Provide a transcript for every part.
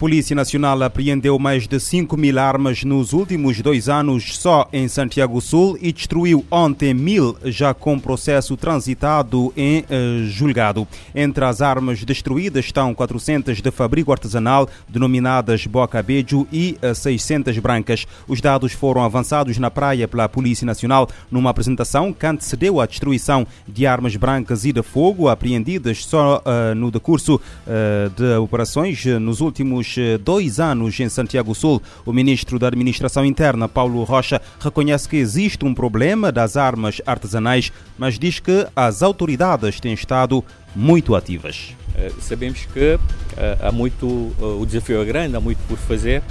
Polícia Nacional apreendeu mais de 5 mil armas nos últimos dois anos só em Santiago Sul e destruiu ontem mil, já com processo transitado em eh, julgado. Entre as armas destruídas estão 400 de fabrico artesanal, denominadas Boca Bejo, e 600 eh, brancas. Os dados foram avançados na praia pela Polícia Nacional numa apresentação que antecedeu a destruição de armas brancas e de fogo apreendidas só uh, no decurso uh, de operações nos últimos últimos eh, dois anos em Santiago Sul, o ministro da Administração Interna, Paulo Rocha, reconhece que existe um problema das armas artesanais, mas diz que as autoridades têm estado muito ativas. Eh, sabemos que eh, há muito, o desafio é grande, há muito por fazer,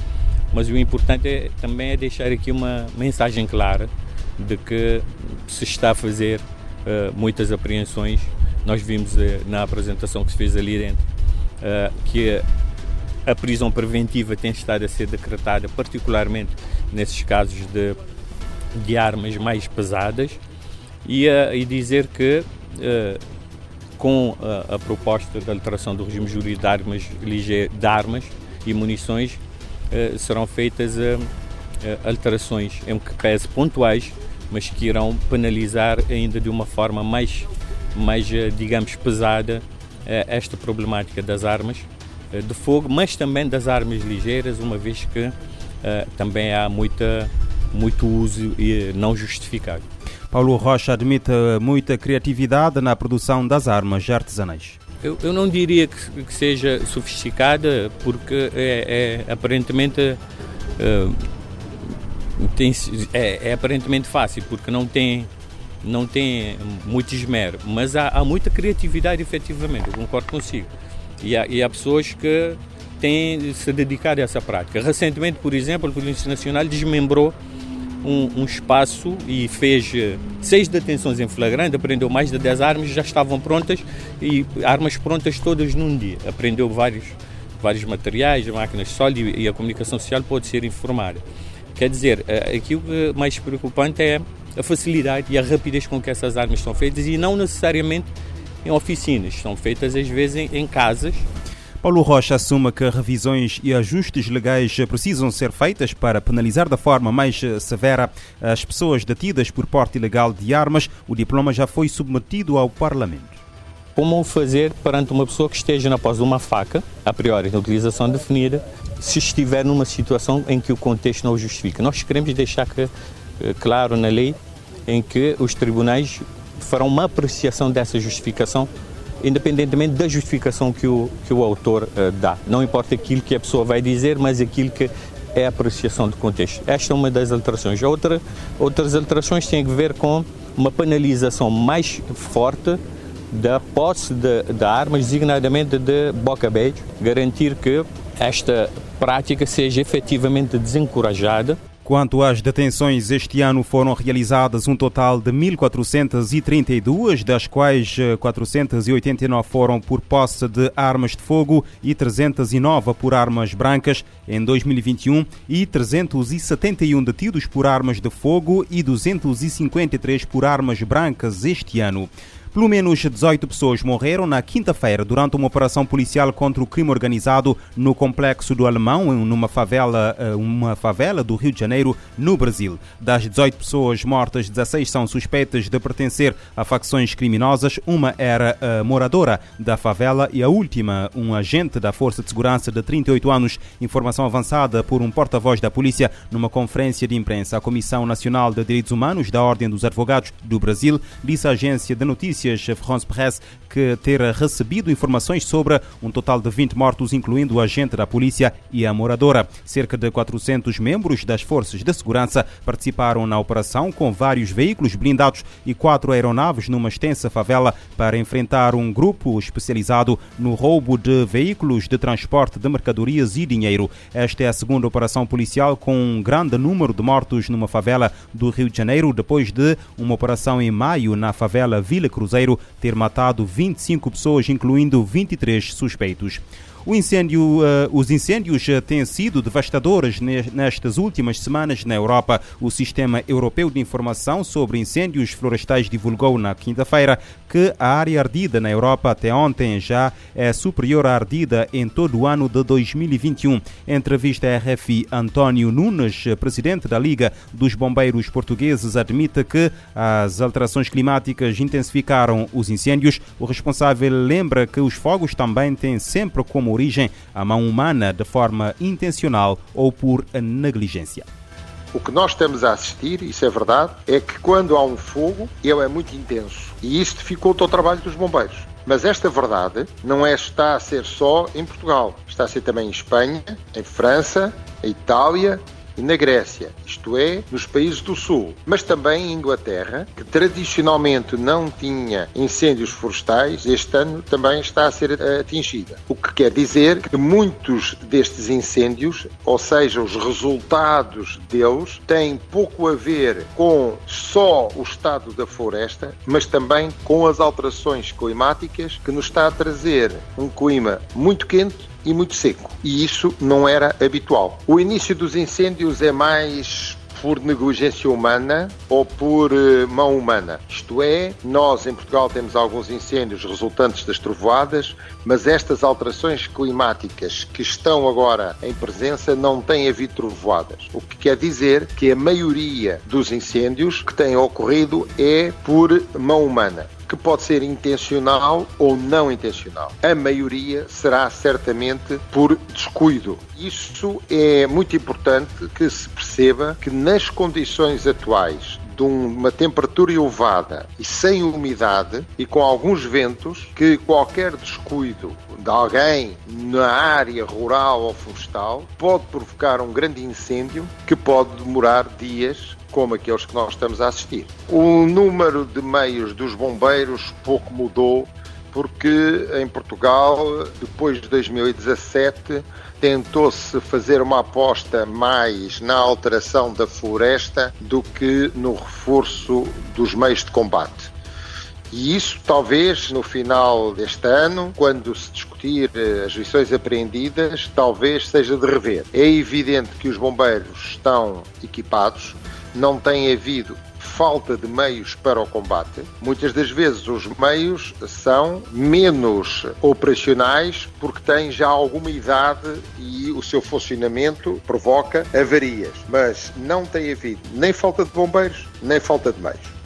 mas o importante é, também é deixar aqui uma mensagem clara de que se está a fazer muitas apreensões. Nós vimos na apresentação que se fez ali dentro que a prisão preventiva tem estado a ser decretada, particularmente nesses casos de, de armas mais pesadas, e, uh, e dizer que uh, com a, a, proposta de alteração do regime jurídico de armas, de armas e munições serão feitas alterações em que pese pontuais, mas que irão penalizar ainda de uma forma mais, mais digamos, pesada esta problemática das armas. eh, de fogo, mas também das armas ligeiras, uma vez que uh, também há muita, muito uso não justificado. Paulo Rocha admite muita criatividade na produção das armas artesanais. Eu, eu não diria que, que, seja sofisticada, porque é, é aparentemente uh, tem, é, é, aparentemente fácil, porque não tem não tem muito esmero, mas há, há muita criatividade efetivamente. Eu concordo consigo. E há, e há pessoas que têm se dedicado a essa prática. Recentemente, por exemplo, a Polícia Nacional desmembrou um, um, espaço e fez eh, seis detenções em flagrante, apreendeu mais de dez armas, já estavam prontas e armas prontas todas num dia. Apreendeu vários, vários materiais, máquinas de sólido e, a comunicação social pode ser informada. Quer dizer, eh, aqui o mais preocupante é a facilidade e a rapidez com que essas armas são feitas e não necessariamente em oficinas, são feitas às vezes em, em casas. Paulo Rocha assume que revisões e ajustes legais precisam ser feitas para penalizar da forma mais severa as pessoas detidas por porte ilegal de armas. O diploma já foi submetido ao Parlamento. Como fazer perante uma pessoa que esteja na posse de uma faca, a priori na utilização definida, se estiver numa situação em que o contexto não o justifica? Nós queremos deixar que, eh, claro na lei em que os tribunais farão uma apreciação dessa justificação, independentemente da justificação que o, que o autor uh, dá. Não importa aquilo que a pessoa vai dizer, mas aquilo que é a apreciação do contexto. Esta é uma das alterações. Outra, outras alterações têm a ver com uma penalização mais forte da posse de, de armas, designadamente de boca beijo, garantir que esta prática seja efetivamente desencorajada Quanto às detenções, este ano foram realizadas um total de 1.432, das quais 489 eh, foram por posse de armas de fogo e 309 por armas brancas em 2021 e 371 detidos por armas de fogo e 253 por armas brancas este ano. Pelo menos 18 pessoas morreram na quinta-feira durante uma operação policial contra o crime organizado no complexo do Alemão, numa favela, eh, uma favela do Rio de Janeiro, no Brasil. Das 18 pessoas mortas, 16 são suspeitas de pertencer a facções criminosas. Uma era a moradora da favela e a última, um agente da Força de Segurança de 38 anos. Informação avançada por um porta-voz da polícia numa conferência de imprensa. A Comissão Nacional de Direitos Humanos da Ordem dos Advogados do Brasil disse à agência de notícias notícias France Presse que ter recebido informações sobre um total de 20 mortos, incluindo o agente da polícia e a moradora. Cerca de 400 membros das forças de segurança participaram na operação com vários veículos blindados e quatro aeronaves numa extensa favela para enfrentar um grupo especializado no roubo de veículos de transporte de mercadorias e dinheiro. Esta é a segunda operação policial com um grande número de mortos numa favela do Rio de Janeiro, depois de uma operação em maio na favela Vila Cruzeiro ter matado 25 pessoas, incluindo 23 suspeitos. Incêndio, os incêndios têm sido devastadores nestas últimas semanas na Europa. O Sistema Europeu de Informação sobre Incêndios Florestais divulgou na quinta-feira que a área ardida na Europa até ontem já é superior à ardida em todo o ano de 2021. Em entrevista à RFI, António Nunes, presidente da Liga dos Bombeiros Portugueses, admite que as alterações climáticas intensificaram os incêndios. O responsável lembra que os fogos também têm sempre como origem a mão humana de forma intencional ou por negligência. O que nós estamos a assistir, isso é verdade, é que quando há um fogo, ele é muito intenso. E isso dificulta o trabalho dos bombeiros. Mas esta verdade não é, está a ser só em Portugal, está a ser também em Espanha, em França, em Itália, e na Grécia, isto é, nos países do Sul, mas também em Inglaterra, que tradicionalmente não tinha incêndios florestais, este ano também está a ser atingida. O que quer dizer que muitos destes incêndios, ou seja, os resultados deles, têm pouco a ver com só o estado da floresta, mas também com as alterações climáticas que nos está a trazer um clima muito quente e muito seco. E isso não era habitual. O início dos incêndios é mais por negligência humana ou por uh, mão humana. Isto é, nós em Portugal temos alguns incêndios resultantes das trovoadas, mas estas alterações climáticas que estão agora em presença não têm havido trovoadas. O que quer dizer que a maioria dos incêndios que têm ocorrido é por mão humana que pode ser intencional ou não intencional. A maioria será certamente por descuido. Isso é muito importante que se perceba que nas condições atuais de uma temperatura elevada e sem umidade e com alguns ventos, que qualquer descuido de alguém na área rural ou florestal pode provocar um grande incêndio que pode demorar dias como aqueles que nós estamos a assistir. O número de meios dos bombeiros pouco mudou, porque em Portugal, depois de 2017, tentou-se fazer uma aposta mais na alteração da floresta do que no reforço dos meios de combate. E isso, talvez, no final deste ano, quando se discutir eh, as lições apreendidas, talvez seja de rever. É evidente que os bombeiros estão equipados, não tem havido falta de meios para o combate. Muitas das vezes os meios são menos operacionais porque têm já alguma idade e o seu funcionamento provoca avarias. Mas não tem havido nem falta de bombeiros, nem falta de meios.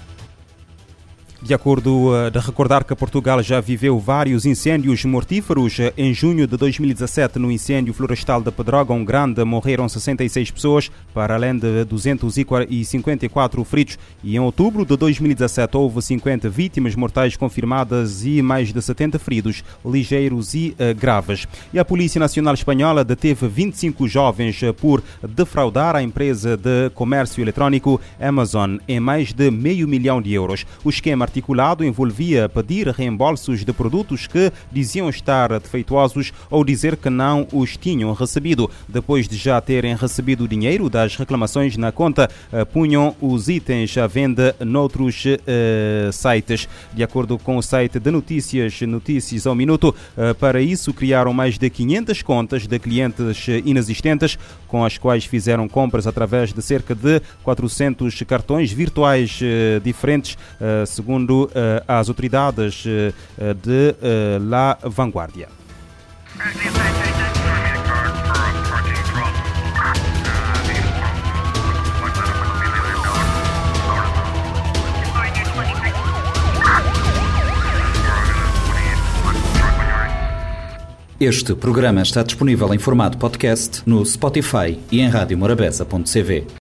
De acordo uh, de recordar que Portugal já viveu vários incêndios mortíferos. Eh, em junho de 2017, no incêndio florestal de Pedrógão Grande, morreram 66 pessoas, para além de 254 feridos. E em outubro de 2017, houve 50 vítimas mortais confirmadas e mais de 70 feridos, ligeiros e uh, graves. E a Polícia Nacional Espanhola deteve 25 jovens por defraudar a empresa de comércio eletrónico Amazon em mais de meio milhão de euros. O esquema articulado envolvia pedir reembolsos de produtos que diziam estar defeituosos ou dizer que não os tinham recebido. Depois de já terem recebido o dinheiro das reclamações na conta, eh, punham os itens à venda noutros uh, sites. De acordo com o site de notícias Notícias ao Minuto, uh, para isso criaram mais de 500 contas de clientes inexistentes com as quais fizeram compras através de cerca de 400 cartões virtuais uh, diferentes, segundo segundo eh, as autoridades eh, de eh, La Vanguardia. Este programa está disponível em formato podcast no Spotify e em radiomorabeza.cv.